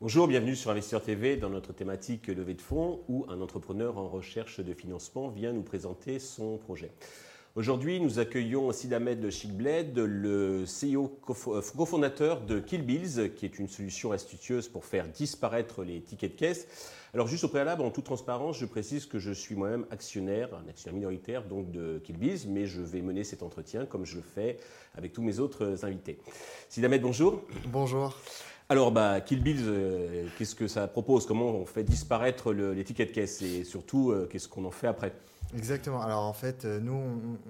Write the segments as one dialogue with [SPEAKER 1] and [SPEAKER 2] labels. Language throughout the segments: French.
[SPEAKER 1] Bonjour, bienvenue sur Investisseur TV dans notre thématique levée de fonds où un entrepreneur en recherche de financement vient nous présenter son projet. Aujourd'hui, nous accueillons Sid Ahmed Chikbled, le CEO cofondateur de Killbills, qui est une solution astucieuse pour faire disparaître les tickets de caisse. Alors juste au préalable, en toute transparence, je précise que je suis moi-même actionnaire, un actionnaire minoritaire donc de Killbills, mais je vais mener cet entretien comme je le fais avec tous mes autres invités. Sid Ahmed, bonjour.
[SPEAKER 2] Bonjour.
[SPEAKER 1] Alors, bah, Kill Bills, euh, qu'est-ce que ça propose? Comment on fait disparaître les tickets de caisse? Et surtout, euh, qu'est-ce qu'on en fait après?
[SPEAKER 2] Exactement. Alors en fait, euh, nous,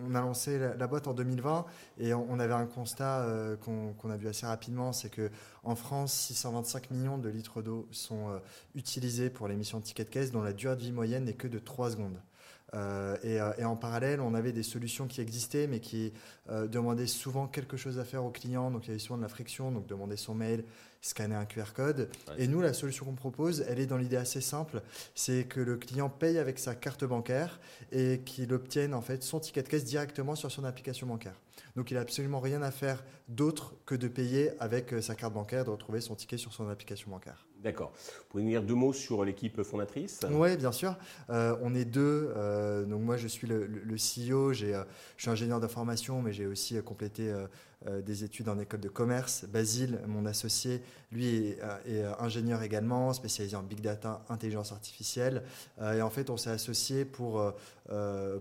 [SPEAKER 2] on, a lancé la, boîte en 2020 et on, avait un constat qu'on a vu assez rapidement, c'est que en France, 625 millions de litres d'eau sont utilisés pour l'émission de tickets de caisse, dont la durée de vie moyenne n'est que de 3 secondes. Et, en parallèle, on avait des solutions qui existaient, mais qui demandaient souvent quelque chose à faire au client. Donc il y avait souvent de la friction, donc demander son mail, scanner un QR code. Et nous, la solution qu'on propose, elle est dans l'idée assez simple, c'est que le client paye avec sa carte bancaire et qu'il obtienne en fait son ticket de caisse directement sur son application bancaire. Donc il n'a absolument rien à faire d'autre que de payer avec euh, sa carte bancaire, de retrouver son ticket sur son application bancaire.
[SPEAKER 1] D'accord. Vous pouvez nous dire deux mots sur l'équipe fondatrice?
[SPEAKER 2] Oui, bien sûr. Euh, on est deux. Euh, donc moi, je suis le, CEO. je suis ingénieur d'information, mais j'ai aussi complété euh, des études en école de commerce. Basile, mon associé, lui est, euh, ingénieur également, spécialisé en big data, intelligence artificielle. Euh, et en fait, on s'est associé pour,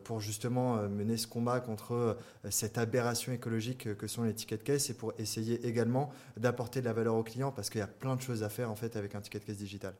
[SPEAKER 2] pour justement mener ce combat contre cette aberration écologique que sont les tickets de caisse et pour essayer également d'apporter de la valeur aux clients parce qu'il y a plein de choses à faire en fait avec un ticket de caisse digital.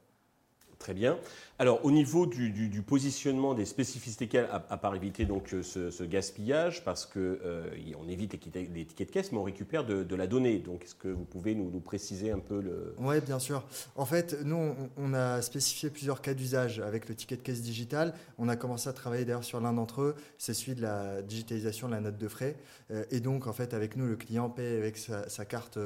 [SPEAKER 1] Très bien. Alors, au niveau du, positionnement des spécificités, à, à part éviter donc euh, ce, gaspillage, parce qu'on euh, évite les, tickets de caisse, mais on récupère de, la donnée. Donc, est-ce que vous pouvez nous, préciser un peu le.
[SPEAKER 2] Oui, bien sûr. En fait, nous, on, a spécifié plusieurs cas d'usage avec le ticket de caisse digital. On a commencé à travailler d'ailleurs sur l'un d'entre eux, c'est celui de la digitalisation de la note de frais. Euh, et donc, en fait, avec nous, le client paie avec sa, carte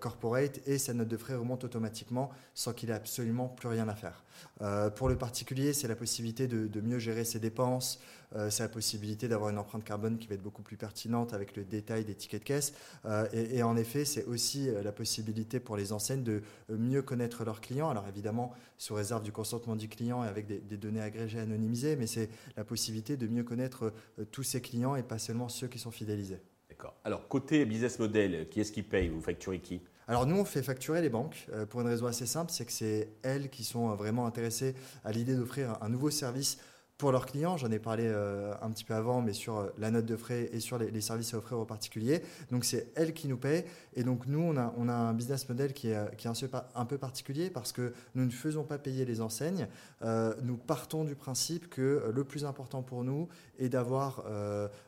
[SPEAKER 2] corporate et sa note de frais remonte automatiquement sans qu'il ait absolument plus rien à faire. Euh, pour le particulier, c'est la possibilité de, mieux gérer ses dépenses, euh, c'est la possibilité d'avoir une empreinte carbone qui va être beaucoup plus pertinente avec le détail des tickets de caisse. Euh, et, en effet, c'est aussi la possibilité pour les enseignes de mieux connaître leurs clients. Alors évidemment, sous réserve du consentement du client et avec des, des données agrégées anonymisées, mais c'est la possibilité de mieux connaître tous ses clients et pas seulement ceux qui sont fidélisés.
[SPEAKER 1] D'accord. Alors côté business model, qui est-ce qui paye? Vous facturez qui?
[SPEAKER 2] Alors nous, on fait facturer les banques euh, pour une raison assez simple, c'est que c'est elles qui sont euh, vraiment intéressées à l'idée d'offrir un nouveau service pour leurs clients. J'en ai parlé euh, un petit peu avant, mais sur euh, la note de frais et sur les, services à offrir aux particuliers. Donc c'est elles qui nous payent. Et donc nous, on a, on a un business model qui est, qui est un, peu particulier parce que nous ne faisons pas payer les enseignes. Euh, nous partons du principe que le plus important pour nous est d'avoir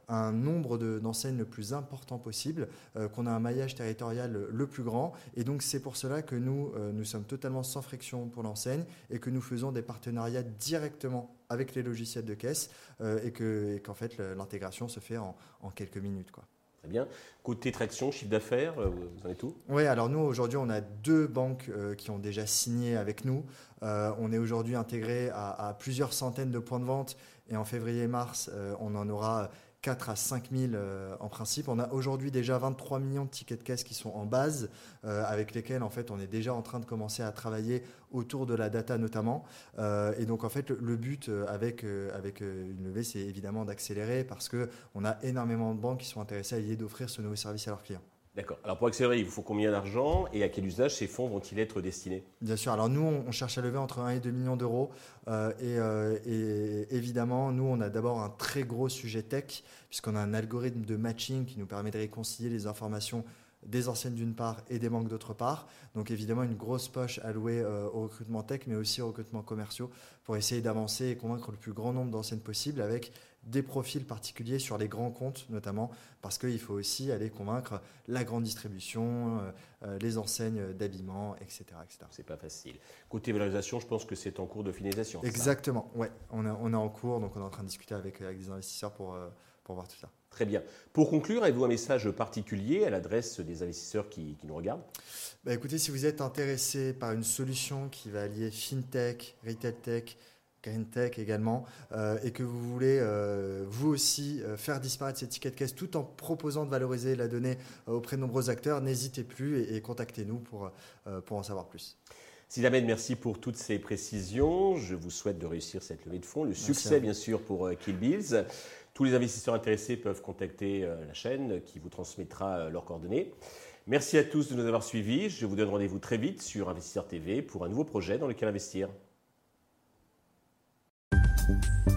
[SPEAKER 2] un nombre d'enseignes le plus important possible, qu'on a un maillage territorial le plus grand. Et donc c'est pour cela que nous, nous sommes totalement sans friction pour l'enseigne et que nous faisons des partenariats directement avec les de caisse euh, et qu'en fait l'intégration se fait en, quelques minutes. Quoi.
[SPEAKER 1] Très bien. Côté traction, chiffre d'affaires, euh, vous en êtes où?
[SPEAKER 2] Oui, alors nous aujourd'hui on a deux banques euh, qui ont déjà signé avec nous. on est aujourd'hui intégré à, à, plusieurs centaines de points de vente et en février-mars on en aura 4 à 5 000 euh, en principe. On a aujourd'hui déjà 23 millions de tickets de caisse qui sont en base, euh, avec lesquels en fait on est déjà en train de commencer à travailler autour de la data notamment. Euh, et donc en fait le, but avec, avec une levée, c'est évidemment d'accélérer parce qu'on a énormément de banques qui sont intéressées à l'idée d'offrir ce nouveau service à leurs clients.
[SPEAKER 1] D'accord. Alors pour accélérer, il vous faut combien d'argent et à quel usage ces fonds vont-ils être destinés?
[SPEAKER 2] Bien sûr. Alors nous, on cherche à lever entre 1 et 2 millions d'euros. Euh, euh, et, évidemment, nous, on a d'abord un très gros sujet tech, puisqu'on a un algorithme de matching qui nous permet de réconcilier les informations des anciennes d'une part et des banques d'autre part. Donc évidemment une grosse poche allouée euh, au recrutement tech, mais aussi au recrutement commerciaux pour essayer d'avancer et convaincre le plus grand nombre d'anciennes possible avec des profils particuliers sur les grands comptes notamment, parce qu'il faut aussi aller convaincre la grande distribution, euh, euh, les enseignes d'habillement, etc. etc.
[SPEAKER 1] C'est pas facile. Côté valorisation, je pense que c'est en cours de finalisation.
[SPEAKER 2] Exactement, ouais. On, on est en cours, donc on est en train de discuter avec, avec des investisseurs pour, pour voir tout ça.
[SPEAKER 1] Très bien. Pour conclure, avez-vous un message particulier à l'adresse des investisseurs qui, nous regardent?
[SPEAKER 2] Bah Écoutez, si vous êtes intéressé par une solution qui va allier FinTech, Retail Tech, Green Tech également, et que vous voulez vous aussi faire disparaître ces tickets de caisse tout en proposant de valoriser la donnée auprès de nombreux acteurs, n'hésitez plus et, contactez-nous pour, pour en savoir plus.
[SPEAKER 1] Sidamed, merci pour toutes ces précisions. Je vous souhaite de réussir cette levée de fonds. Le succès, bien sûr, pour Kill Bills. Tous les investisseurs intéressés peuvent contacter la chaîne qui vous transmettra leurs coordonnées. Merci à tous de nous avoir suivis. Je vous donne rendez-vous très vite sur Investisseur TV pour un nouveau projet dans lequel investir. you